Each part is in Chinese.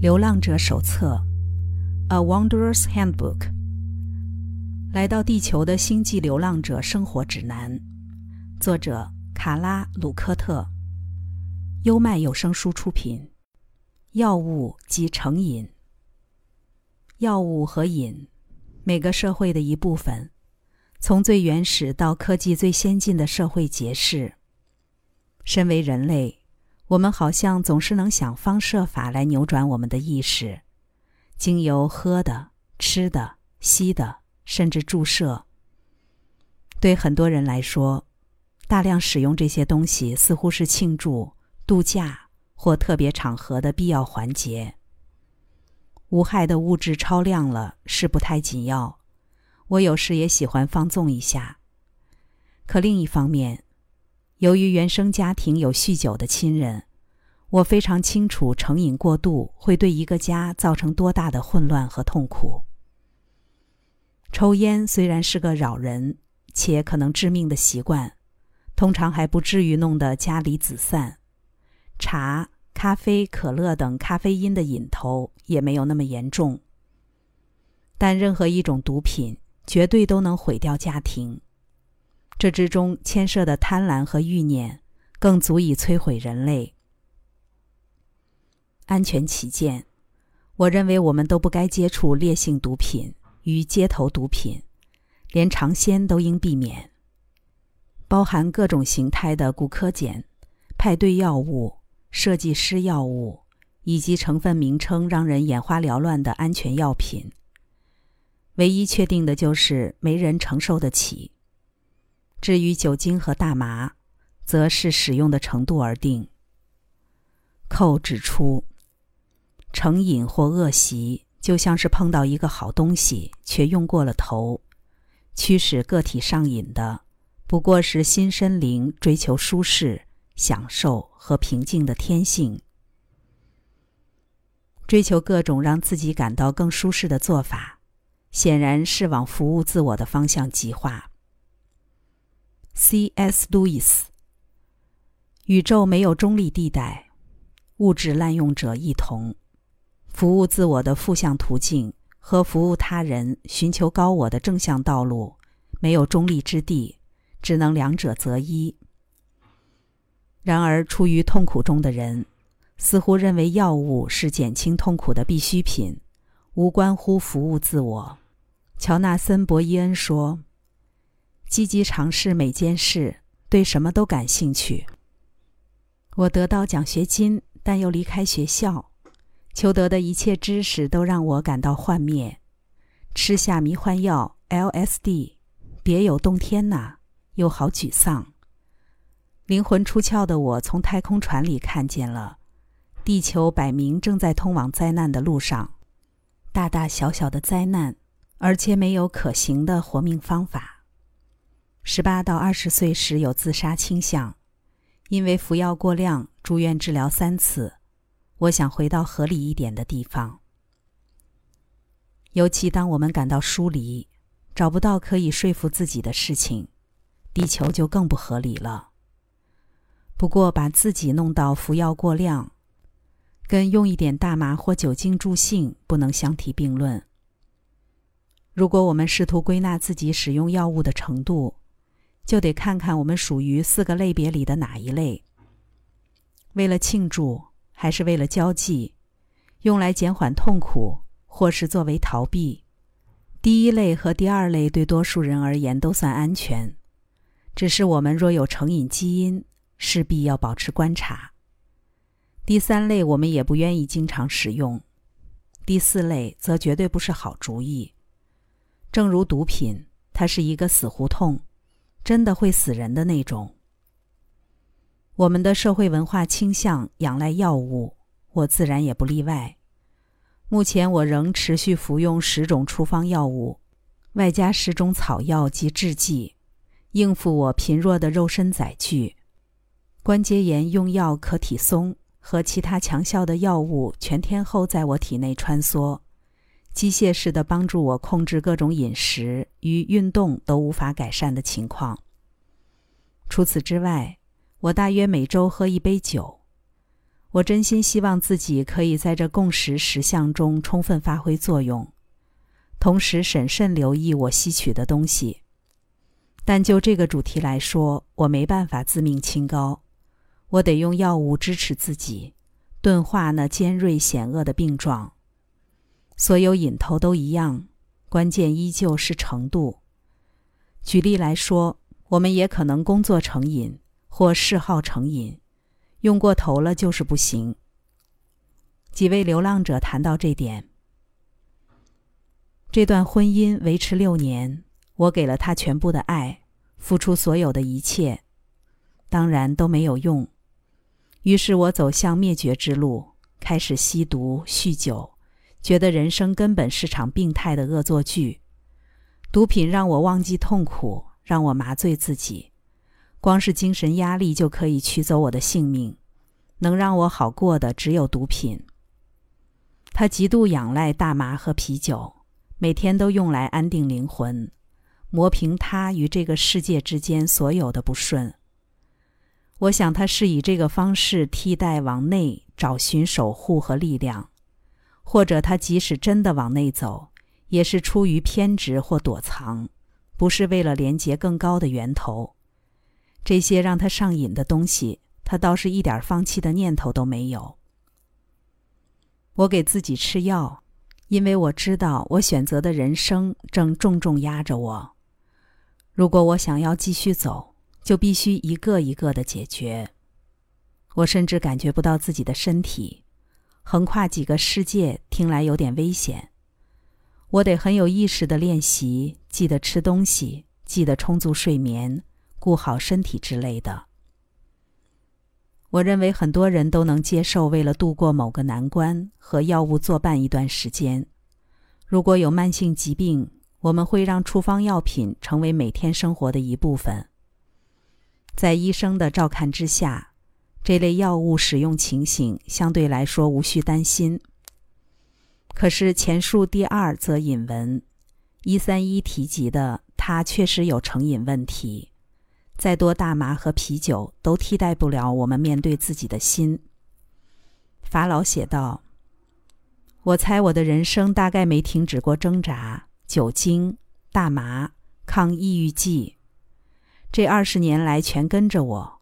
流浪者手册，《A Wanderer's Handbook》。来到地球的星际流浪者生活指南，作者卡拉·鲁科特。优麦有声书出品。药物及成瘾。药物和瘾，每个社会的一部分，从最原始到科技最先进的社会结识。身为人类。我们好像总是能想方设法来扭转我们的意识，经由喝的、吃的、吸的，甚至注射。对很多人来说，大量使用这些东西似乎是庆祝、度假或特别场合的必要环节。无害的物质超量了是不太紧要，我有时也喜欢放纵一下。可另一方面，由于原生家庭有酗酒的亲人，我非常清楚成瘾过度会对一个家造成多大的混乱和痛苦。抽烟虽然是个扰人且可能致命的习惯，通常还不至于弄得家离子散。茶、咖啡、可乐等咖啡因的瘾头也没有那么严重。但任何一种毒品绝对都能毁掉家庭。这之中牵涉的贪婪和欲念，更足以摧毁人类。安全起见，我认为我们都不该接触烈性毒品与街头毒品，连尝鲜都应避免。包含各种形态的骨科碱、派对药物、设计师药物，以及成分名称让人眼花缭乱的安全药品。唯一确定的就是没人承受得起。至于酒精和大麻，则是使用的程度而定。寇指出，成瘾或恶习就像是碰到一个好东西却用过了头，驱使个体上瘾的，不过是心身灵追求舒适、享受和平静的天性，追求各种让自己感到更舒适的做法，显然是往服务自我的方向极化。C.S. 路易斯。宇宙没有中立地带，物质滥用者一同。服务自我的负向途径和服务他人、寻求高我的正向道路，没有中立之地，只能两者择一。然而，处于痛苦中的人，似乎认为药物是减轻痛苦的必需品，无关乎服务自我。乔纳森·博伊恩说。积极尝试每件事，对什么都感兴趣。我得到奖学金，但又离开学校。求得的一切知识都让我感到幻灭。吃下迷幻药 LSD，别有洞天呐，又好沮丧。灵魂出窍的我从太空船里看见了，地球摆明正在通往灾难的路上，大大小小的灾难，而且没有可行的活命方法。十八到二十岁时有自杀倾向，因为服药过量住院治疗三次。我想回到合理一点的地方，尤其当我们感到疏离，找不到可以说服自己的事情，地球就更不合理了。不过把自己弄到服药过量，跟用一点大麻或酒精助兴不能相提并论。如果我们试图归纳自己使用药物的程度，就得看看我们属于四个类别里的哪一类。为了庆祝，还是为了交际，用来减缓痛苦，或是作为逃避？第一类和第二类对多数人而言都算安全，只是我们若有成瘾基因，势必要保持观察。第三类我们也不愿意经常使用，第四类则绝对不是好主意。正如毒品，它是一个死胡同。真的会死人的那种。我们的社会文化倾向仰赖药物，我自然也不例外。目前我仍持续服用十种处方药物，外加十种草药及制剂，应付我贫弱的肉身载具。关节炎用药可体松和其他强效的药物全天候在我体内穿梭。机械式的帮助我控制各种饮食与运动都无法改善的情况。除此之外，我大约每周喝一杯酒。我真心希望自己可以在这共识实相中充分发挥作用，同时审慎留意我吸取的东西。但就这个主题来说，我没办法自命清高，我得用药物支持自己，钝化那尖锐险恶的病状。所有瘾头都一样，关键依旧是程度。举例来说，我们也可能工作成瘾或嗜好成瘾。用过头了就是不行。几位流浪者谈到这点。这段婚姻维持六年，我给了他全部的爱，付出所有的一切，当然都没有用。于是我走向灭绝之路，开始吸毒、酗酒，觉得人生根本是场病态的恶作剧。毒品让我忘记痛苦，让我麻醉自己。光是精神压力就可以取走我的性命，能让我好过的只有毒品。他极度仰赖大麻和啤酒，每天都用来安定灵魂，磨平他与这个世界之间所有的不顺。我想他是以这个方式替代往内找寻守护和力量，或者他即使真的往内走，也是出于偏执或躲藏，不是为了连接更高的源头。这些让他上瘾的东西，他倒是一点放弃的念头都没有。我给自己吃药，因为我知道我选择的人生正重重压着我。如果我想要继续走，就必须一个一个的解决。我甚至感觉不到自己的身体，横跨几个世界听来有点危险。我得很有意识的练习，记得吃东西，记得充足睡眠。顾好身体之类的，我认为很多人都能接受，为了度过某个难关和药物作伴一段时间。如果有慢性疾病，我们会让处方药品成为每天生活的一部分。在医生的照看之下，这类药物使用情形相对来说无需担心。可是前述第二则引文，一三一提及的他确实有成瘾问题。再多大麻和啤酒都替代不了我们面对自己的心。法老写道：“我猜我的人生大概没停止过挣扎。酒精、大麻、抗抑郁剂，这二十年来全跟着我。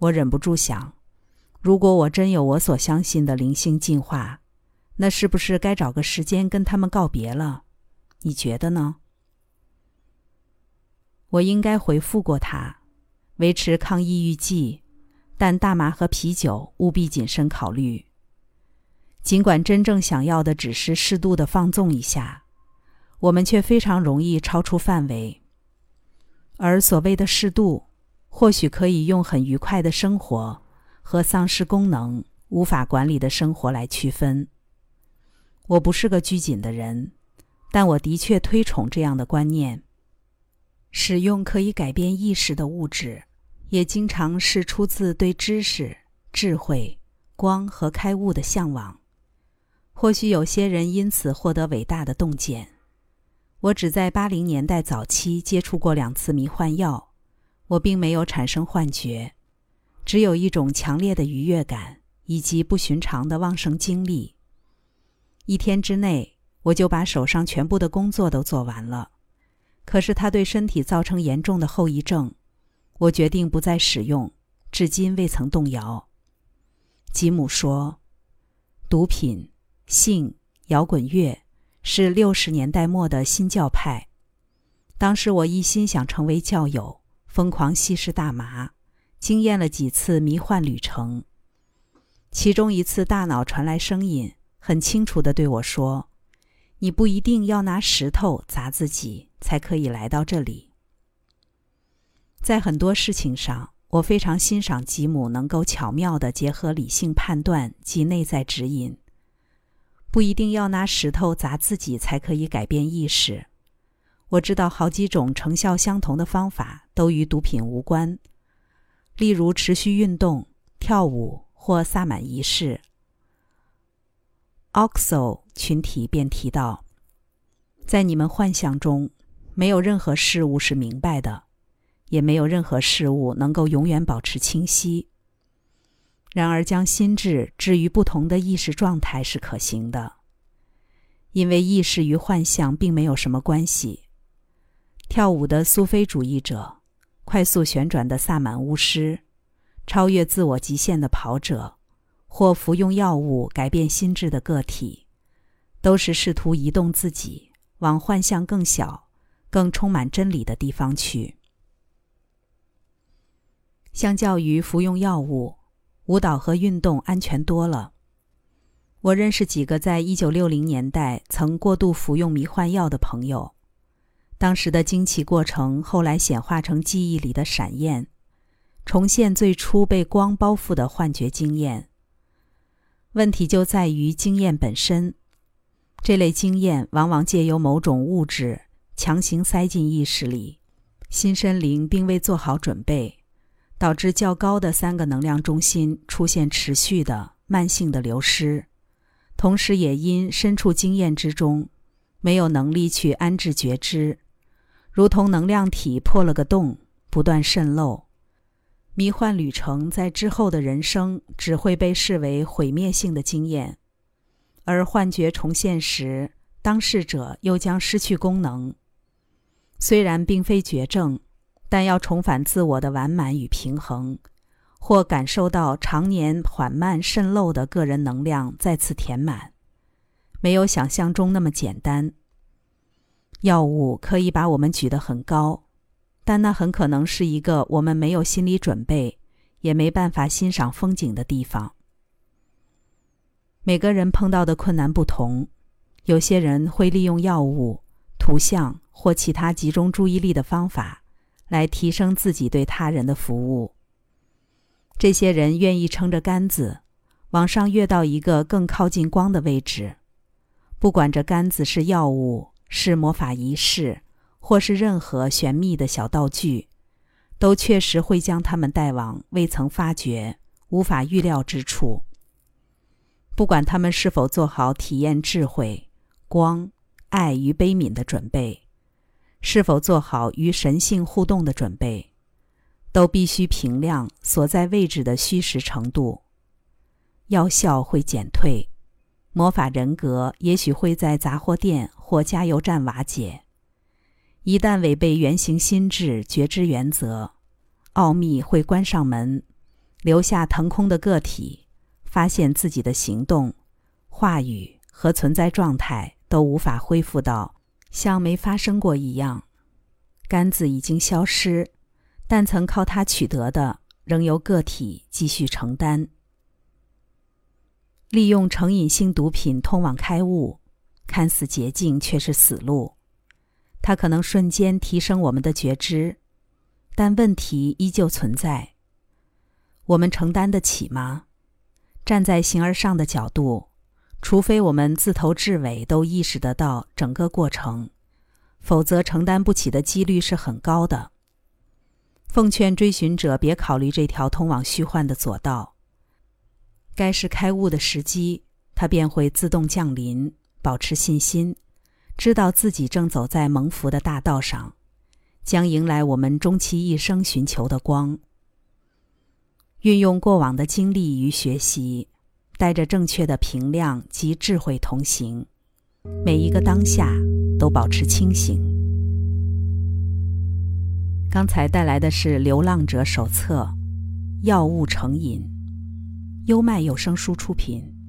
我忍不住想，如果我真有我所相信的灵性进化，那是不是该找个时间跟他们告别了？你觉得呢？我应该回复过他。”维持抗抑郁剂，但大麻和啤酒务必谨慎考虑。尽管真正想要的只是适度的放纵一下，我们却非常容易超出范围。而所谓的适度，或许可以用很愉快的生活和丧失功能、无法管理的生活来区分。我不是个拘谨的人，但我的确推崇这样的观念：使用可以改变意识的物质。也经常是出自对知识、智慧、光和开悟的向往。或许有些人因此获得伟大的洞见。我只在八零年代早期接触过两次迷幻药，我并没有产生幻觉，只有一种强烈的愉悦感以及不寻常的旺盛精力。一天之内，我就把手上全部的工作都做完了。可是它对身体造成严重的后遗症。我决定不再使用，至今未曾动摇。吉姆说：“毒品、性、摇滚乐是六十年代末的新教派。当时我一心想成为教友，疯狂吸食大麻，经验了几次迷幻旅程。其中一次，大脑传来声音，很清楚地对我说：‘你不一定要拿石头砸自己，才可以来到这里。’”在很多事情上，我非常欣赏吉姆能够巧妙地结合理性判断及内在指引。不一定要拿石头砸自己才可以改变意识。我知道好几种成效相同的方法都与毒品无关，例如持续运动、跳舞或萨满仪式。Oxo 群体便提到，在你们幻想中，没有任何事物是明白的。也没有任何事物能够永远保持清晰。然而，将心智置于不同的意识状态是可行的，因为意识与幻象并没有什么关系。跳舞的苏菲主义者，快速旋转的萨满巫师，超越自我极限的跑者，或服用药物改变心智的个体，都是试图移动自己往幻象更小、更充满真理的地方去。相较于服用药物。舞蹈和运动安全多了。我认识几个在一九六零年代曾过度服用迷幻药的朋友，当时的惊奇过程后来显化成记忆里的闪焰，重现最初被光包覆的幻觉经验。问题就在于经验本身，这类经验往往借由某种物质强行塞进意识里，心身灵并未做好准备。导致较高的三个能量中心出现持续的慢性的流失，同时也因身处经验之中，没有能力去安置觉知，如同能量体破了个洞，不断渗漏。迷幻旅程在之后的人生只会被视为毁灭性的经验，而幻觉重现时，当事者又将失去功能。虽然并非绝症。但要重返自我的完满与平衡，或感受到常年缓慢渗漏的个人能量再次填满，没有想象中那么简单。药物可以把我们举得很高，但那很可能是一个我们没有心理准备，也没办法欣赏风景的地方。每个人碰到的困难不同，有些人会利用药物、图像或其他集中注意力的方法。来提升自己对他人的服务。这些人愿意撑着杆子，往上跃到一个更靠近光的位置，不管这杆子是药物、是魔法仪式，或是任何玄秘的小道具，都确实会将他们带往未曾发觉、无法预料之处。不管他们是否做好体验智慧、光、爱与悲悯的准备。是否做好与神性互动的准备，都必须评量所在位置的虚实程度。药效会减退，魔法人格也许会在杂货店或加油站瓦解。一旦违背原型心智觉知原则，奥秘会关上门，留下腾空的个体，发现自己的行动、话语和存在状态都无法恢复到。像没发生过一样，杆子已经消失，但曾靠它取得的仍由个体继续承担。利用成瘾性毒品通往开悟，看似捷径，却是死路。它可能瞬间提升我们的觉知，但问题依旧存在。我们承担得起吗？站在形而上的角度。除非我们自头至尾都意识得到整个过程，否则承担不起的几率是很高的。奉劝追寻者别考虑这条通往虚幻的左道。该是开悟的时机，它便会自动降临。保持信心，知道自己正走在蒙福的大道上，将迎来我们终其一生寻求的光。运用过往的经历与学习。带着正确的评量及智慧同行，每一个当下都保持清醒。刚才带来的是《流浪者手册》，药物成瘾，优麦有声书出品。